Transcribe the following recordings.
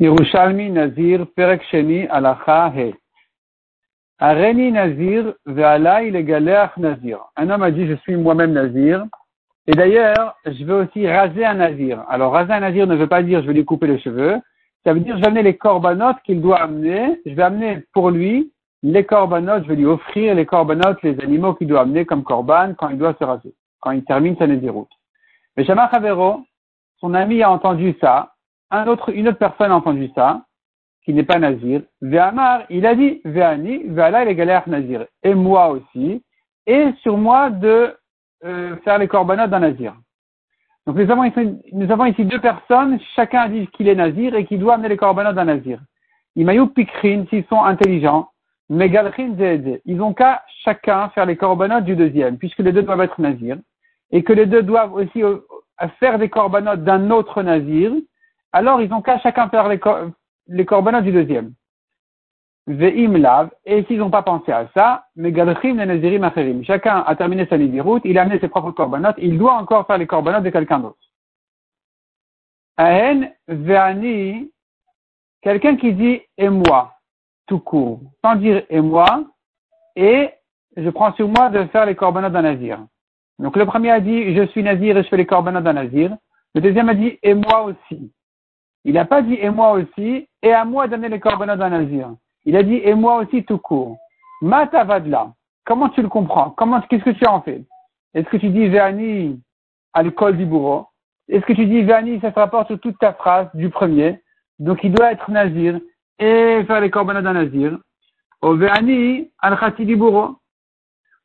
Yerushalmi Nazir. Areni Nazir Ve'alai Legaleach Nazir. Un homme a dit je suis moi-même Nazir. Et d'ailleurs, je veux aussi raser un Nazir. Alors raser un Nazir ne veut pas dire je vais lui couper les cheveux. Ça veut dire je vais amener les corbanotes qu'il doit amener. Je vais amener pour lui les corbanotes. Je vais lui offrir les corbanotes, les animaux qu'il doit amener comme corban quand il doit se raser, quand il termine sa Naziroute. Mais Shama Chavero, son ami a entendu ça un autre, une autre personne a entendu ça, qui n'est pas nazir. Ve'amar, il a dit, Ve'ani, Ve'ala il est galère nazir. Et moi aussi. Et sur moi de euh, faire les corbanotes d'un nazir. Donc nous avons, ici, nous avons ici deux personnes, chacun dit qu'il est nazir et qu'il doit amener les corbanotes d'un nazir. Imayou pikrin, s'ils sont intelligents, megalrin zed, ils ont qu'à chacun faire les corbanotes du deuxième, puisque les deux doivent être nazirs, et que les deux doivent aussi euh, faire des corbanotes d'un autre nazir, alors ils ont qu'à chacun faire les, cor corbanotes du deuxième. Ve'im lav, et s'ils n'ont pas pensé à ça, megalchim nazirim acherim. Chacun a terminé sa route, il a amené ses propres corbanotes, il doit encore faire les corbanotes de quelqu'un d'autre. Ahen ve'ani, quelqu'un qui dit et moi, tout court, sans dire et moi, et je prends sur moi de faire les corbanotes d'un nazir. Donc le premier a dit je suis nazir et je fais les corbanotes d'un nazir. Le deuxième a dit et moi aussi. Il n'a pas dit et moi aussi, et à moi d'amener les corbanotes d'un nazir. Il a dit et moi aussi tout court. Matavadla. Comment tu le comprends? Comment, qu'est-ce que tu en fais? Est-ce que tu dis Véani à l'école du bourreau Est-ce que tu dis Véani, ça se rapporte sur toute ta phrase du premier Donc il doit être nazir et faire les corbanotes d'un nazir. Au Véani al du bourreau.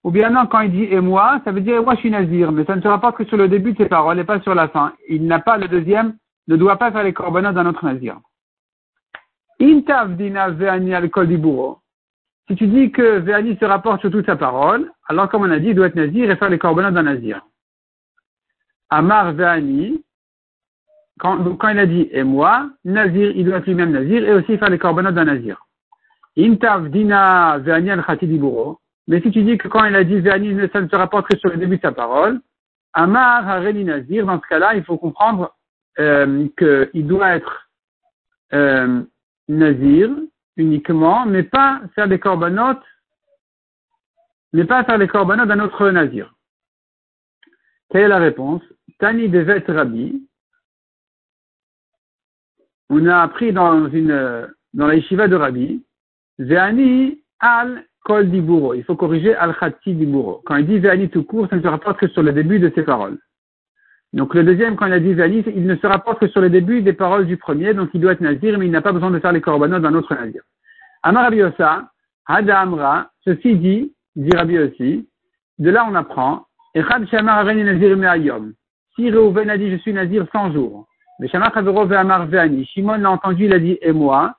Ou bien non, quand il dit et moi, ça veut dire moi je suis nazir, mais ça ne se rapporte que sur le début de ses paroles et pas sur la fin. Il n'a pas le deuxième ne doit pas faire les corbanotes d'un autre nazir. Intav dina ve'ani al. Si tu dis que ve'ani se rapporte sur toute sa parole, alors comme on a dit, il doit être nazir et faire les corbanotes d'un nazir. Amar ve'ani, quand, quand il a dit et moi, nazir, il doit être lui-même nazir et aussi faire les corbanotes d'un nazir. Intav dina ve'ani al. Mais si tu dis que quand il a dit ve'ani, ça ne se rapporte que sur le début de sa parole, Amar hareni nazir, dans ce cas-là, il faut comprendre euh, qu'il doit être euh, nazir uniquement, mais pas faire des corbanotes, mais pas faire les corbanotes d'un autre nazir. Quelle est la réponse? Tani Devet Rabbi. On a appris dans une dans la yeshiva de Rabbi, Veani al kol diburo. Il faut corriger al khati diburo. Quand il dit Veani tout court, ça ne se rapporte que sur le début de ses paroles. Donc le deuxième, quand il a dit Zani, il ne se rapporte que sur le début des paroles du premier, donc il doit être nazir, mais il n'a pas besoin de faire les corbanotes d'un autre nazir. Amar Rabbi Osa, Hada Amra, ceci dit, dit Rabbi aussi, de là on apprend, Echad Shamar Nazir Me'ayom. Si Reuven a dit je suis nazir 100 jours, mais Shamar Chavero Ve'amar Ve'ani, Shimon l'a entendu, il a dit et moi,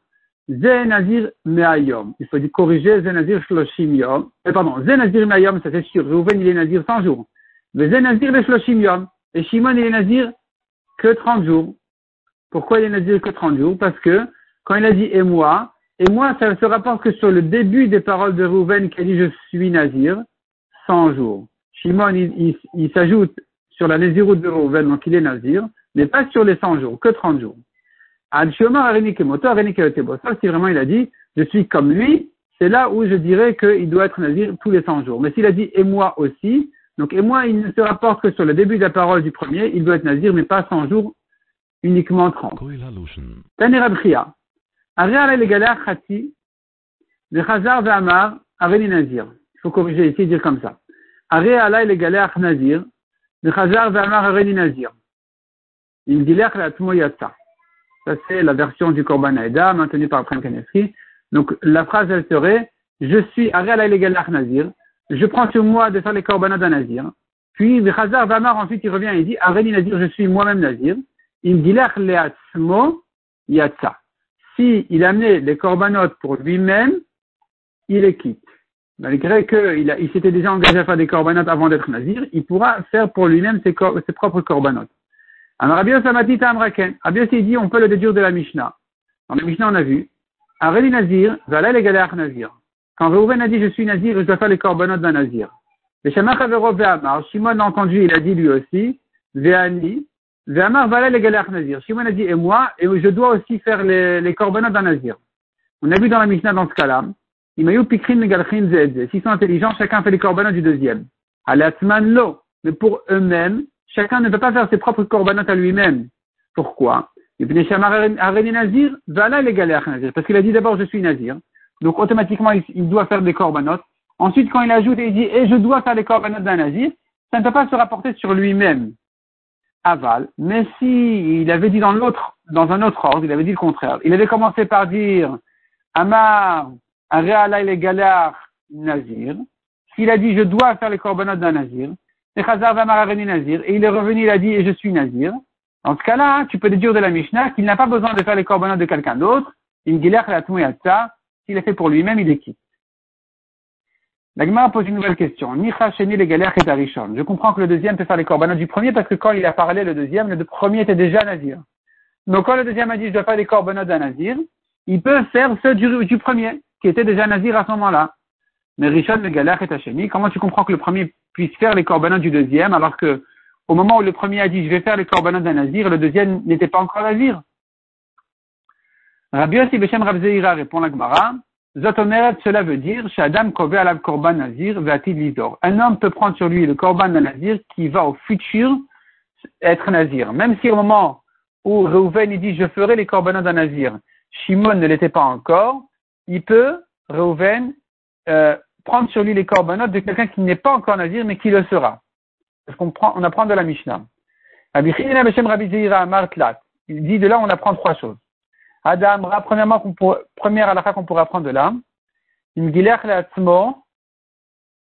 Ze Nazir Me'ayom. Il faut corriger Ze Nazir Shloshim Yom. Eh, pardon, Ze Nazir Me'ayom, ça c'est sûr, Reuven il est nazir 100 jours. Mais Ze Nazir Shloshim Yom. Et Shimon, il est nazir que 30 jours. Pourquoi il est nazir que 30 jours? Parce que quand il a dit et moi, et moi, ça se rapporte que sur le début des paroles de Rouven qui a dit je suis nazir, 100 jours. Shimon, il, s'ajoute sur la naziroute de Rouven, donc il est nazir, mais pas sur les 100 jours, que 30 jours. Si vraiment il a dit je suis comme lui, c'est là où je dirais qu'il doit être nazir tous les 100 jours. Mais s'il a dit et moi aussi, donc, et moi, il ne se rapporte que sur le début de la parole du premier, il doit être nazir, mais pas 100 jours, uniquement 30. Tani Rabchia. Ariel le Khati, le Chazar Ve'amar, Areli Nazir. Il faut corriger ici et dire comme ça. Ariel le Galach Nazir, le Chazar Ve'amar, Areli Nazir. Il dit Tmoyatsa. Ça, c'est la version du Korban Aeda, maintenue par Pren Kanefri. Donc, la phrase, elle serait, je suis Ariel le Galach Nazir, je prends sur moi de faire les corbanotes d'un nazir. Puis, Hazar Vamar, ensuite, il revient et il dit, Areni Nazir, je suis moi-même nazir. Il me dit, leatzmo yatsa. Si il a amené les corbanotes pour lui-même, il les quitte. Malgré qu'il il, s'était déjà engagé à faire des corbanotes avant d'être nazir, il pourra faire pour lui-même ses, ses, propres corbanotes. Alors, Rabbi Samati Amraken. Rabbi il dit, on peut le déduire de la Mishnah. Dans la Mishnah, on a vu, Areni Nazir, Zalal les Nazir. Quand Reuven a dit je suis nazir, je dois faire les corbanotes d'un nazir. Le Shemach Avero Ve'amar, Shimon a entendu, il a dit lui aussi, Ve'ani, Ve'amar vala le galach nazir. Shimon a dit, et moi, et je dois aussi faire les, les korbanot d'un nazir. On a vu dans la Mishnah dans ce cas-là, Imayu pikrin megalchin zedze. S'ils sont intelligents, chacun fait les korbanot du deuxième. Alatzman lo. Mais pour eux-mêmes, chacun ne peut pas faire ses propres korbanot à lui-même. Pourquoi? Parce qu'il a dit d'abord je suis nazir. Donc automatiquement il doit faire des korbanot. Ensuite quand il ajoute et il dit et je dois faire les korbanot d'un nazir, ça ne peut pas se rapporter sur lui-même. Aval. Mais si il avait dit dans l'autre, dans un autre ordre, il avait dit le contraire. Il avait commencé par dire Amar, le galar nazir. S'il a dit je dois faire les korbanot d'un nazir, et il est revenu, il a dit et je suis nazir. Dans ce cas-là, tu peux déduire de la Mishnah qu'il n'a pas besoin de faire les korbanot de quelqu'un d'autre. Il s'il est fait pour lui-même, il est quitte. La Gemara pose une nouvelle question. Je comprends que le deuxième peut faire les korbanot du premier parce que quand il a parlé le deuxième, le premier était déjà nazir. Donc quand le deuxième a dit je dois faire les korbanot d'un nazir, il peut faire ceux du, premier, qui était déjà nazir à ce moment-là. Mais Rishon le galère Hachemi. Comment tu comprends que le premier puisse faire les korbanot du deuxième alors que au moment où le premier a dit je vais faire les korbanot d'un nazir, le deuxième n'était pas encore nazir? Rabbi Yossi Beshem Rabzeira répond la Gemara. Zotomeret, cela veut dire, Shadam Kove Alav Korban Nazir Vatid. Un homme peut prendre sur lui le Korban Nazir qui va au futur être Nazir. Même si au moment où Reuven dit je ferai les Korbanot d'un Nazir, Shimon ne l'était pas encore, il peut, Reuven, euh, prendre sur lui les Korbanot de quelqu'un qui n'est pas encore Nazir mais qui le sera. Parce qu'on on apprend de la Mishnah. Il dit de là on apprend trois choses. Adam, premièrement, qu'on première halakha qu'on pourrait apprendre de là,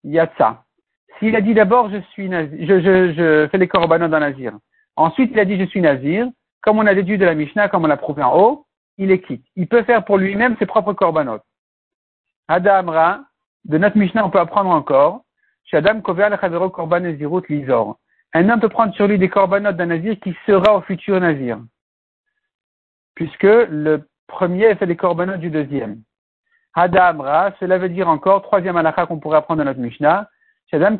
yatsa. S'il a dit d'abord je suis nazir, je, je, fais les korbanot d'un nazir. Ensuite, il a dit je suis nazir. Comme on a déduit de la Mishnah, comme on l'a prouvé en haut, il est quitte. Il peut faire pour lui-même ses propres korbanot. Adamra, de notre Mishnah, on peut apprendre encore. Shadam korban lizor. Un homme peut prendre sur lui des korbanot d'un nazir qui sera au futur nazir puisque le premier fait les corbanotes du deuxième. Hadamra, cela veut dire encore, troisième halakha qu'on pourrait apprendre dans notre Mishnah, un homme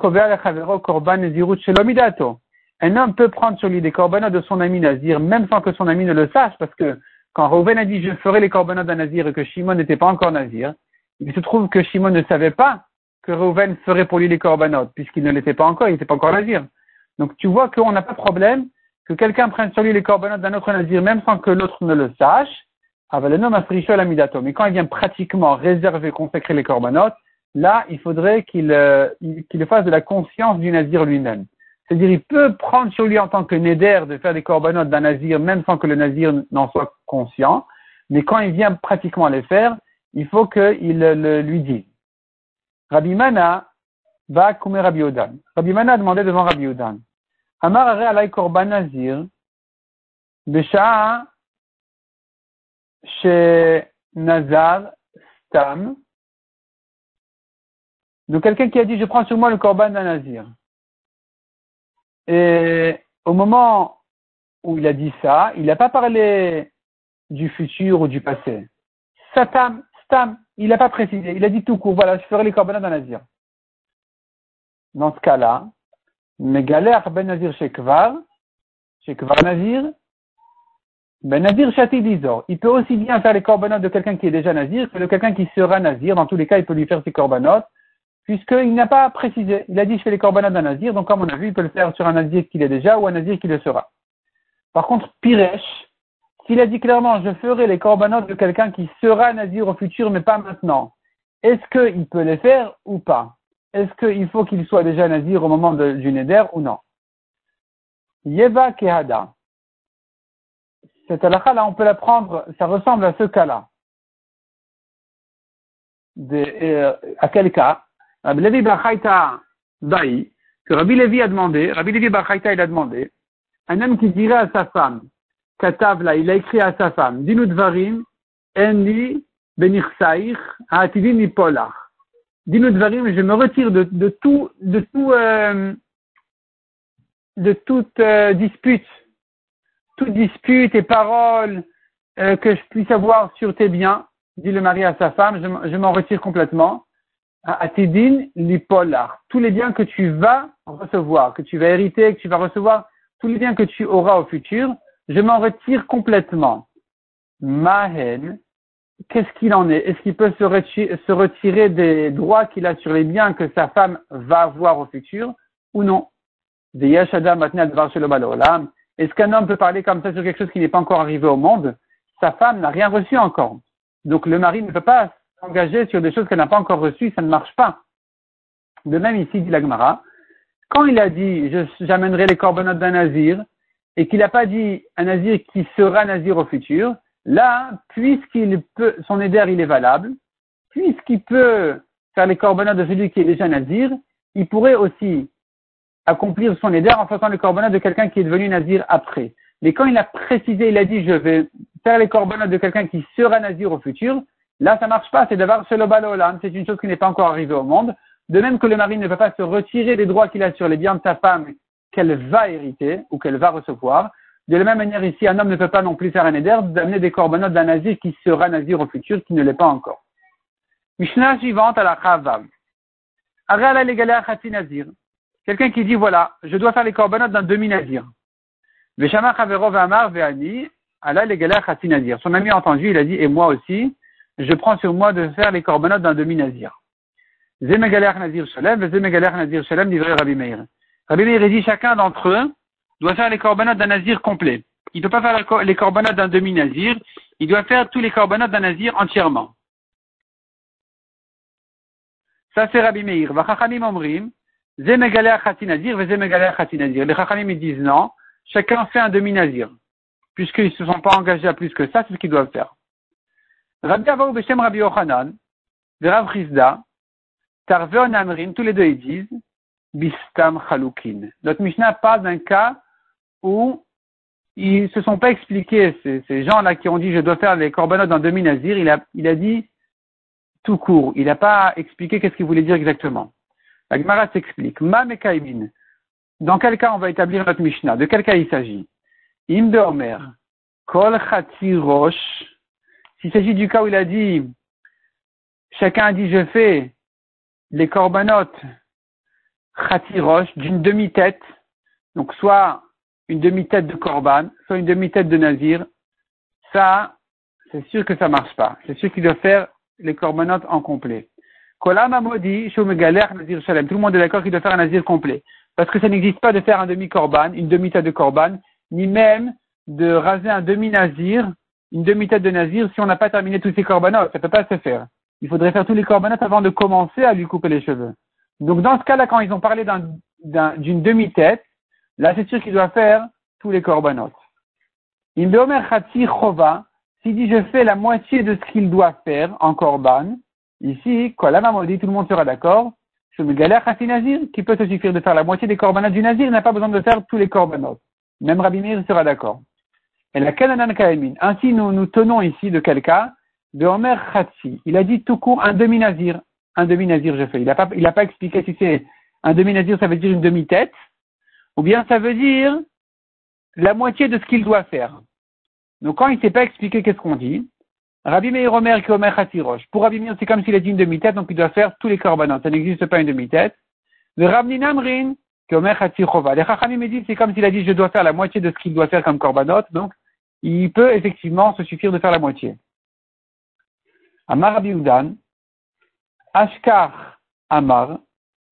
peut prendre sur lui des corbanotes de son ami Nazir, même sans que son ami ne le sache, parce que quand Reuven a dit je ferai les corbanotes d'un Nazir et que Shimon n'était pas encore Nazir, il se trouve que Shimon ne savait pas que Reuven ferait pour lui les corbanotes, puisqu'il ne l'était pas encore, il n'était pas encore Nazir. Donc tu vois qu'on n'a pas de problème que quelqu'un prenne sur lui les corbanotes d'un autre nazir, même sans que l'autre ne le sache, mais quand il vient pratiquement réserver, consacrer les corbanotes, là, il faudrait qu'il euh, qu'il fasse de la conscience du nazir lui-même. C'est-à-dire, il peut prendre sur lui en tant que néder de faire des corbanotes d'un nazir, même sans que le nazir n'en soit conscient, mais quand il vient pratiquement les faire, il faut qu'il le, lui dise. Rabbi Mana va coumer Rabbi Odan. Rabbi Mana a demandé devant Rabbi Odan. Amar Alay Korban Nazir, Besha chez Nazar Stam. Donc quelqu'un qui a dit je prends sur moi le Korban d'un Nazir. Et au moment où il a dit ça, il n'a pas parlé du futur ou du passé. Satam, Stam, il n'a pas précisé. Il a dit tout court, voilà, je ferai les Korban d'un Nazir. Dans ce cas-là, Megalech ben Nazir Shekvar, Shekvar Nazir, ben Nazir. Il peut aussi bien faire les corbanotes de quelqu'un qui est déjà Nazir que de quelqu'un qui sera Nazir. Dans tous les cas, il peut lui faire ses corbanotes, puisqu'il n'a pas précisé. Il a dit je fais les corbanotes d'un Nazir, donc comme on a vu, il peut le faire sur un Nazir qu'il est déjà ou un Nazir qui le sera. Par contre, Piresh, s'il a dit clairement je ferai les corbanotes de quelqu'un qui sera Nazir au futur, mais pas maintenant, est-ce qu'il peut les faire ou pas? Est-ce qu'il faut qu'il soit déjà nazir au moment du neder ou non? Yeva Kehada. Cette halakha là, on peut la prendre, ça ressemble à ce cas-là. Euh, à quel cas? Rabbi Levi Bachaita Daï, que Rabbi Levi a demandé, Rabbi Levi il a demandé, un homme qui dirait à sa femme, Katav là, il a écrit à sa femme, Dinu Dvarim, Enli Benirsaich, Atidin Polach dis-nous je me retire de, tout, de tout, euh, toute euh, dispute, toute dispute et parole euh, que je puisse avoir sur tes biens, dit le mari à sa femme, je, m'en retire complètement. À tes l'ippolar, tous les biens que tu vas recevoir, que tu vas hériter, que tu vas recevoir tous les biens que tu auras au futur, je m'en retire complètement. Mahen, qu'est-ce qu'il en est? Est-ce qu'il peut se retirer, des droits qu'il a sur les biens que sa femme va avoir au futur ou non? Est-ce qu'un homme peut parler comme ça sur quelque chose qui n'est pas encore arrivé au monde? Sa femme n'a rien reçu encore. Donc le mari ne peut pas s'engager sur des choses qu'elle n'a pas encore reçues, ça ne marche pas. De même ici, dit l'Agmara, quand il a dit j'amènerai les corbanotes d'un nazir, et qu'il n'a pas dit un nazir qui sera nazir au futur, là, puisqu'il peut, son éder il est valable, puisqu'il peut faire les corbanotes de celui qui est déjà nazir, il pourrait aussi accomplir son éder en faisant les corbanotes de quelqu'un qui est devenu nazir après. Mais quand il a précisé, il a dit je vais faire les corbanotes de quelqu'un qui sera nazir au futur, là ça marche pas, c'est d'avoir balolam, c'est une chose qui n'est pas encore arrivée au monde. De même que le mari ne peut pas se retirer des droits qu'il a sur les biens de sa femme qu'elle va hériter ou qu'elle va recevoir. De la même manière ici, un homme ne peut pas non plus faire un éder d'amener des corbanotes d'un nazir qui sera nazir au futur, qui ne l'est pas encore. Mishnah suivante à la Chavav. nazir. Quelqu'un qui dit voilà, je dois faire les corbanotes d'un demi-nazir. Veshama Chaverov Amar Ve'ani, ala nazir. Son ami a entendu, il a dit, et moi aussi, je prends sur moi de faire les corbanotes d'un demi-nazir. Zemegalech Nazir Shalem, Zemegalech Nazir Shalem, livré Rabbi Meir. Rabbi Meir dit chacun d'entre eux doit faire les corbanotes d'un nazir complet. Il ne peut pas faire les corbanotes d'un demi-nazir, il doit faire tous les corbanotes d'un nazir entièrement. Ça c'est Rabbi Meir. Vachachamim omrim, Zemegalech Nazir, Zemegalech Nazir. Les Chachamim disent non, chacun fait un demi-nazir. Puisqu'ils ne se sont pas engagés à plus que ça, c'est ce qu'ils doivent faire. Rabbi Avaou Beshem Rabbi Yochanan, Rav Chizda, Tarveon Amrim, tous les deux ils disent Bistam Chalukin. Notre Mishnah parle d'un cas où ils se sont pas expliqués, ces, gens-là qui ont dit je dois faire les corbanotes dans demi-nazir, il a, il a dit tout court. Il n'a pas expliqué qu'est-ce qu'il voulait dire exactement. La Gemara s'explique. Ma mekaimin. Dans quel cas on va établir notre Mishnah? De quel cas il s'agit? Im Omer. Kol rosh. S'il s'agit du cas où il a dit, chacun a dit je fais les corbanotes chatirosh d'une demi-tête, donc soit une demi-tête de corban, soit une demi-tête de nazir, ça, c'est sûr que ça marche pas. C'est sûr qu'il doit faire les corbanotes en complet. Kolam Amodi, Nazir Shalem. Tout le monde est d'accord qu'il doit faire un nazir complet. Parce que ça n'existe pas de faire un demi-corban, une demi-tête de corban, ni même de raser un demi-nazir, une demi-tête de nazir si on n'a pas terminé tous ces corbanotes. Ça peut pas se faire il faudrait faire tous les corbanotes avant de commencer à lui couper les cheveux. Donc dans ce cas-là, quand ils ont parlé d'une demi-tête, là c'est sûr qu'il doit faire tous les corbanotes. Imbeomer chova, s'il dit je fais la moitié de ce qu'il doit faire en corban, ici, quoi la maman dit tout le monde sera d'accord, je me nazir, qui peut se suffire de faire la moitié des corbanotes du nazir, n'a pas besoin de faire tous les corbanotes. Même Rabbi Meir sera d'accord. Et la Kananan Kaemin. Ainsi, nous nous tenons ici de quel cas de Omer Khatsi. Il a dit tout court un demi-nazir. Un demi-nazir, je fais. Il n'a pas, pas expliqué si c'est un demi-nazir, ça veut dire une demi-tête, ou bien ça veut dire la moitié de ce qu'il doit faire. Donc quand il ne s'est pas expliqué qu'est-ce qu'on dit, Rabbi Meir Omer qui Roche. Pour Rabbi Meir, c'est comme s'il a dit une demi-tête, donc il doit faire tous les corbanotes. Ça n'existe pas une demi-tête. Le Rabbi Namrin qui Omer Chova. Les Chachamim me c'est comme s'il a dit je dois faire la moitié de ce qu'il doit faire comme corbanote, donc il peut effectivement se suffire de faire la moitié. Amar Rabbi Udan, Ashkar Amar,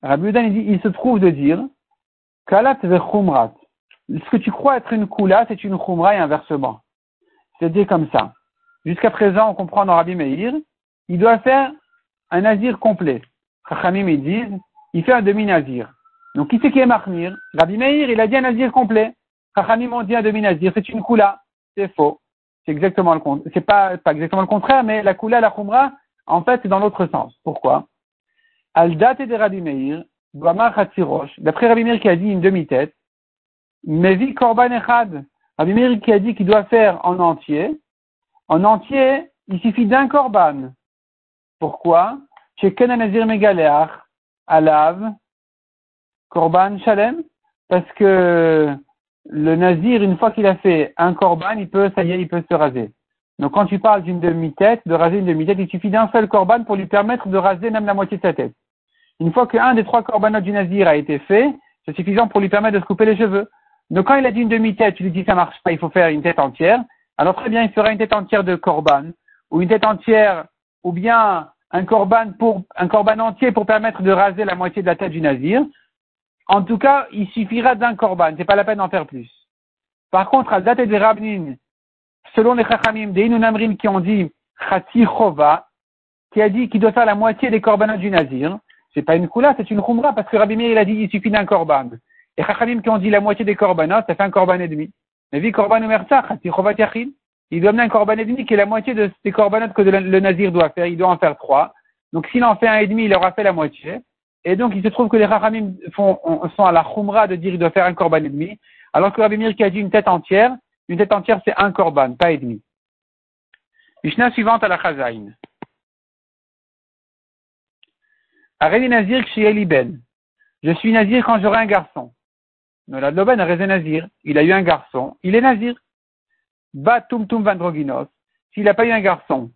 Rabbi Udan, il, dit, il se trouve de dire, Kalat khumrat. Ce que tu crois être une kula, c'est une khumra et inversement. C'est dit comme ça. Jusqu'à présent, on comprend dans Rabbi Meir, il doit faire un nazir complet. Chachamim, ils disent, il fait un demi-nazir. Donc, qui c'est qui est marmir Rabbi Meir, il a dit un nazir complet. Chachamim ont dit un demi-nazir, c'est une kula. C'est faux. C'est exactement le contraire. C'est pas, pas exactement le contraire, mais la Kula, la Khumra, en fait, c'est dans l'autre sens. Pourquoi? Al date de Rabbi Meir, d'après Rabbi Meir qui a dit une demi-tête, Mevi Korban Echad, Rabbi Meir qui a dit qu'il doit faire en entier, en entier, il suffit d'un Korban. Pourquoi? Alav, Korban Shalem, parce que le nazir, une fois qu'il a fait un corban, il peut, ça il peut se raser. Donc quand tu parles d'une demi-tête, de raser une demi-tête, il suffit d'un seul corban pour lui permettre de raser même la moitié de sa tête. Une fois qu'un des trois corbanotes du nazir a été fait, c'est suffisant pour lui permettre de se couper les cheveux. Donc quand il a dit une demi-tête, tu lui dis ça marche pas, il faut faire une tête entière. Alors très bien, il fera une tête entière de corban, ou une tête entière, ou bien un corban pour, un corban entier pour permettre de raser la moitié de la tête du nazir. En tout cas, il suffira d'un corban, c'est pas la peine d'en faire plus. Par contre, à date des Rabnin, selon les Chachamim, des Inunamrim qui ont dit Chati Chova, qui a dit qu'il doit faire la moitié des korbanats du nazir, c'est pas une koula, c'est une khumra, parce que Rabbi Meir, il a dit il suffit d'un korban. Et Chachamim qui ont dit la moitié des korbanats, ça fait un korban et demi. Mais vu korban il doit amener un korban et demi qui est la moitié de, des korbanats que le nazir doit faire, il doit en faire trois. Donc s'il en fait un et demi, il aura fait la moitié. Et donc il se trouve que les Chachamim sont à la khumra de dire qu'il doit faire un korban et demi, alors que Rabbi Meir qui a dit une tête entière, une tête entière c'est un korban, pas et demi. Mishnah suivante à la Chazaïn. Nazir ben. Je suis Nazir quand j'aurai un garçon. Nolad Loben a Nazir. Il a eu un garçon. Il est Nazir. Ba Tumtum Vandroginos. S'il n'a pas eu un garçon,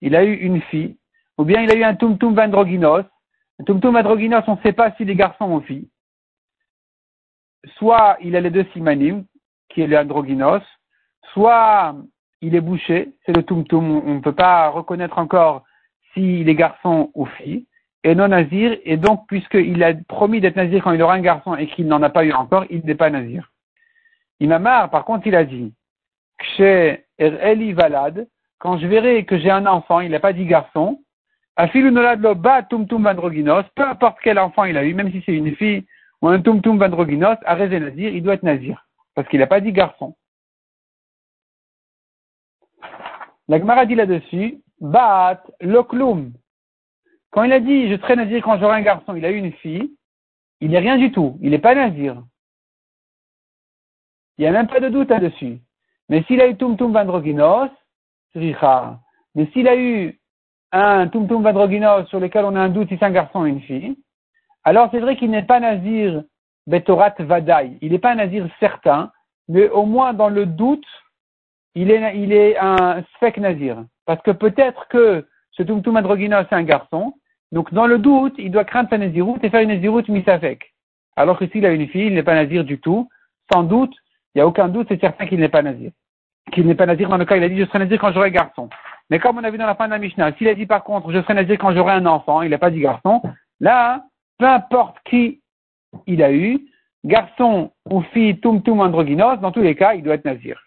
il a eu une fille. Ou bien il a eu un Tumtum Vandroginos. Un Tumtum Vandroginos, on ne sait pas si les garçons ou filles. Soit il a les deux simanim, qui est le androgynos, soit il est bouché, c'est le tumtum, on ne peut pas reconnaître encore s'il est garçon ou fille, et non nazir, et donc puisqu'il a promis d'être nazir quand il aura un garçon et qu'il n'en a pas eu encore, il n'est pas nazir. Imamar, par contre, il a dit, chez Eli Valad, quand je verrai que j'ai un enfant, il n'a pas dit garçon, Afilu nolad lo ba tumtum vandroginos, peu importe quel enfant il a eu, même si c'est une fille ou un tumtum vandroginos, à nazir, il doit être nazir, parce qu'il n'a pas dit garçon. La Gemara dit là-dessus, Baat loklum. Quand il a dit, je serai nazir quand j'aurai un garçon, il a eu une fille, il n'est rien du tout. Il n'est pas nazir. Il n'y a même pas de doute là-dessus. Mais s'il a eu Tumtum Vandroginos. Mais s'il a eu un Tumtum Vandroginos sur lequel on a un doute si c'est un garçon ou une fille, alors c'est vrai qu'il n'est pas nazir Betorat Vadaï. Il n'est pas un nazir certain, mais au moins dans le doute, il est, est un spec nazir. Parce que peut-être que ce Tumtum Androgynos, c'est un garçon. Donc, dans le doute, il doit craindre sa naziroute et faire une naziroute misafek. Alors que s'il a une fille, il n'est pas nazir du tout. Sans doute, il n'y a aucun doute, c'est certain qu'il n'est pas nazir. Qu'il n'est pas nazir dans le cas, il a dit, je serai nazir quand j'aurai garçon. Mais comme on a vu dans la fin de la Mishnah, s'il a dit par contre, je serai nazir quand j'aurai un enfant, il n'a pas dit garçon, là, peu importe qui il a eu, garçon ou fille, tum tum androgynos, dans tous les cas, il doit être nazir.